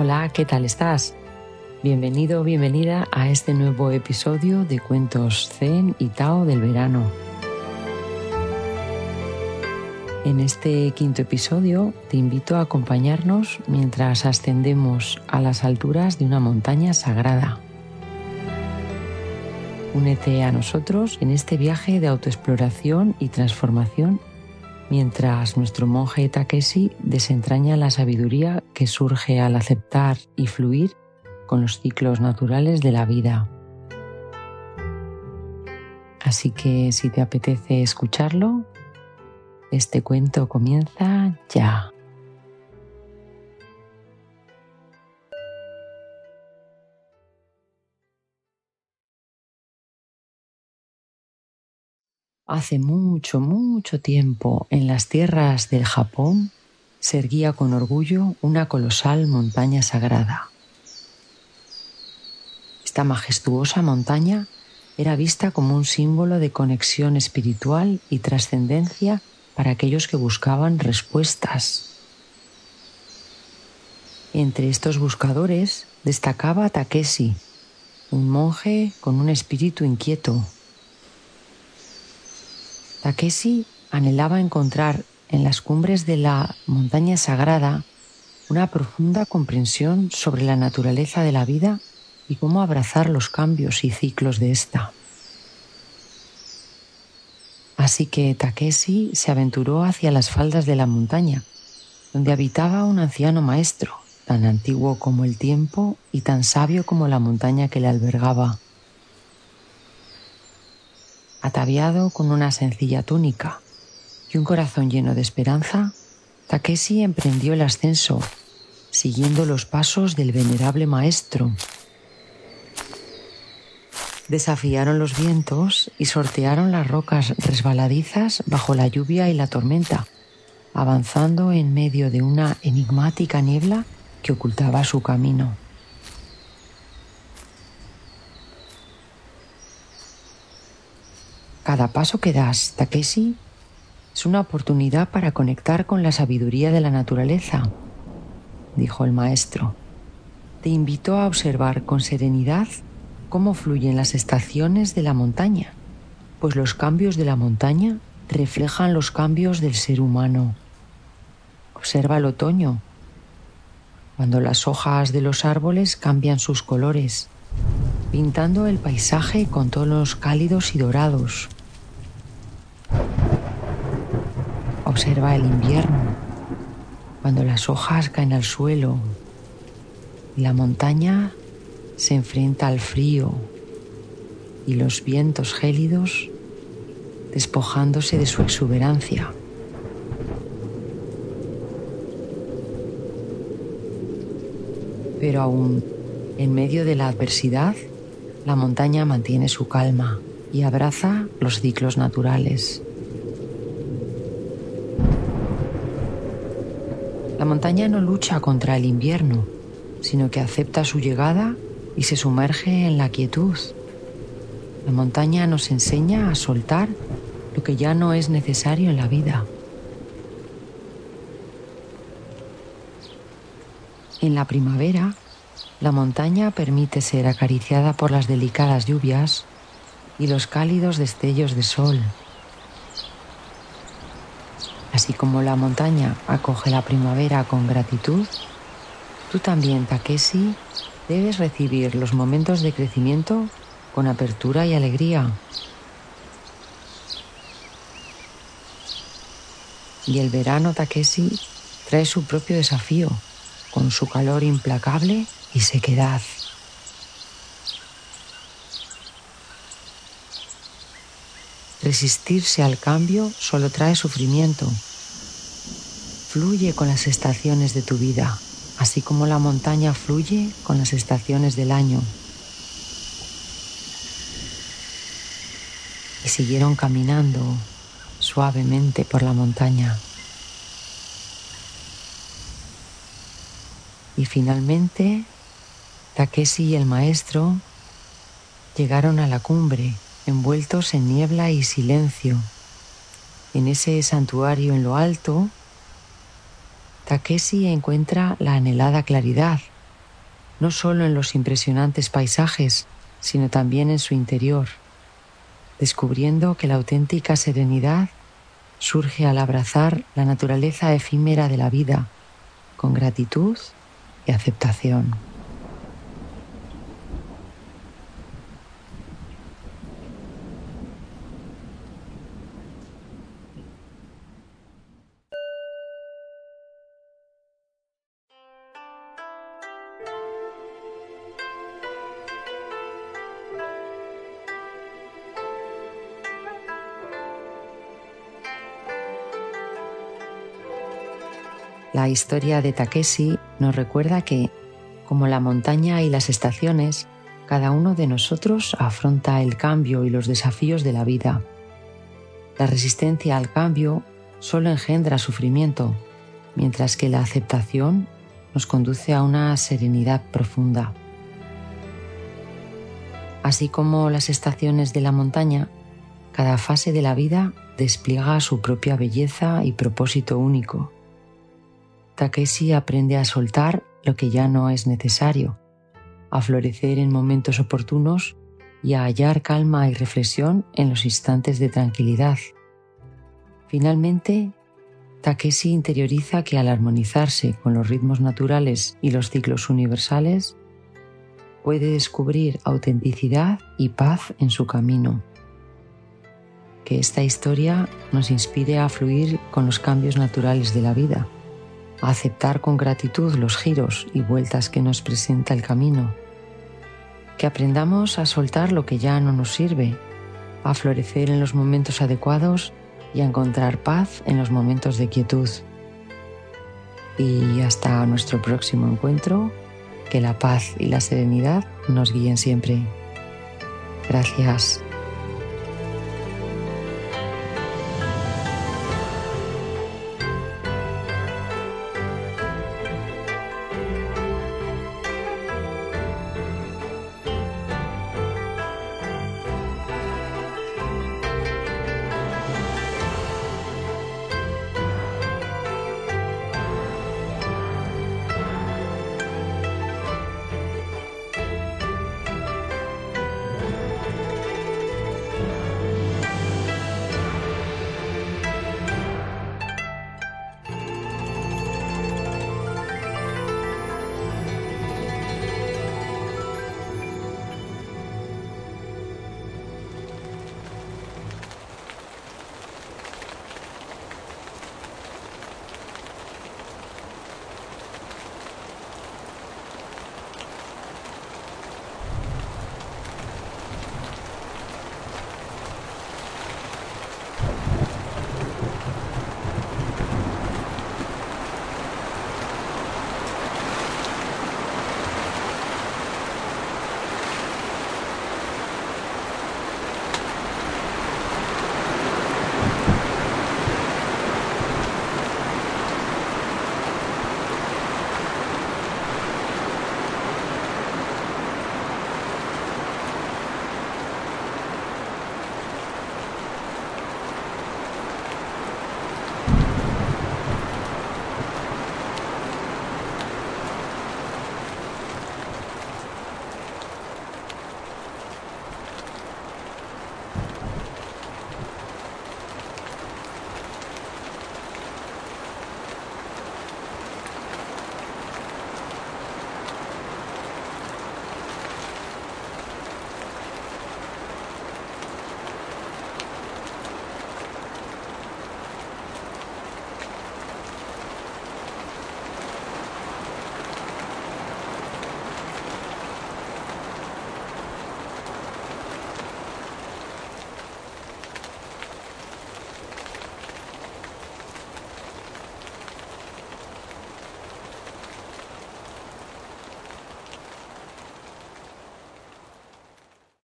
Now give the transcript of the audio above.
Hola, ¿qué tal estás? Bienvenido o bienvenida a este nuevo episodio de Cuentos Zen y Tao del verano. En este quinto episodio te invito a acompañarnos mientras ascendemos a las alturas de una montaña sagrada. Únete a nosotros en este viaje de autoexploración y transformación mientras nuestro monje Takeshi desentraña la sabiduría que surge al aceptar y fluir con los ciclos naturales de la vida. Así que si te apetece escucharlo, este cuento comienza ya. Hace mucho, mucho tiempo en las tierras del Japón se erguía con orgullo una colosal montaña sagrada. Esta majestuosa montaña era vista como un símbolo de conexión espiritual y trascendencia para aquellos que buscaban respuestas. Entre estos buscadores destacaba Takeshi, un monje con un espíritu inquieto Takeshi anhelaba encontrar en las cumbres de la montaña sagrada una profunda comprensión sobre la naturaleza de la vida y cómo abrazar los cambios y ciclos de esta. Así que Takeshi se aventuró hacia las faldas de la montaña, donde habitaba un anciano maestro, tan antiguo como el tiempo y tan sabio como la montaña que le albergaba ataviado con una sencilla túnica y un corazón lleno de esperanza, Takeshi emprendió el ascenso, siguiendo los pasos del venerable maestro. Desafiaron los vientos y sortearon las rocas resbaladizas bajo la lluvia y la tormenta, avanzando en medio de una enigmática niebla que ocultaba su camino. Cada paso que das, Takeshi, es una oportunidad para conectar con la sabiduría de la naturaleza, dijo el maestro. Te invito a observar con serenidad cómo fluyen las estaciones de la montaña, pues los cambios de la montaña reflejan los cambios del ser humano. Observa el otoño, cuando las hojas de los árboles cambian sus colores, pintando el paisaje con tonos cálidos y dorados. Observa el invierno, cuando las hojas caen al suelo y la montaña se enfrenta al frío y los vientos gélidos despojándose de su exuberancia. Pero aún en medio de la adversidad, la montaña mantiene su calma y abraza los ciclos naturales. La montaña no lucha contra el invierno, sino que acepta su llegada y se sumerge en la quietud. La montaña nos enseña a soltar lo que ya no es necesario en la vida. En la primavera, la montaña permite ser acariciada por las delicadas lluvias y los cálidos destellos de sol Así como la montaña acoge la primavera con gratitud, tú también, Takeshi, debes recibir los momentos de crecimiento con apertura y alegría. Y el verano, Takeshi, trae su propio desafío, con su calor implacable y sequedad. Resistirse al cambio solo trae sufrimiento. Fluye con las estaciones de tu vida, así como la montaña fluye con las estaciones del año. Y siguieron caminando suavemente por la montaña. Y finalmente, Takeshi y el maestro llegaron a la cumbre, envueltos en niebla y silencio. En ese santuario en lo alto, Takeshi encuentra la anhelada claridad no solo en los impresionantes paisajes, sino también en su interior, descubriendo que la auténtica serenidad surge al abrazar la naturaleza efímera de la vida con gratitud y aceptación. La historia de Takeshi nos recuerda que, como la montaña y las estaciones, cada uno de nosotros afronta el cambio y los desafíos de la vida. La resistencia al cambio solo engendra sufrimiento, mientras que la aceptación nos conduce a una serenidad profunda. Así como las estaciones de la montaña, cada fase de la vida despliega su propia belleza y propósito único. Takeshi aprende a soltar lo que ya no es necesario, a florecer en momentos oportunos y a hallar calma y reflexión en los instantes de tranquilidad. Finalmente, Takeshi interioriza que al armonizarse con los ritmos naturales y los ciclos universales, puede descubrir autenticidad y paz en su camino. Que esta historia nos inspire a fluir con los cambios naturales de la vida a aceptar con gratitud los giros y vueltas que nos presenta el camino, que aprendamos a soltar lo que ya no nos sirve, a florecer en los momentos adecuados y a encontrar paz en los momentos de quietud. Y hasta nuestro próximo encuentro, que la paz y la serenidad nos guíen siempre. Gracias.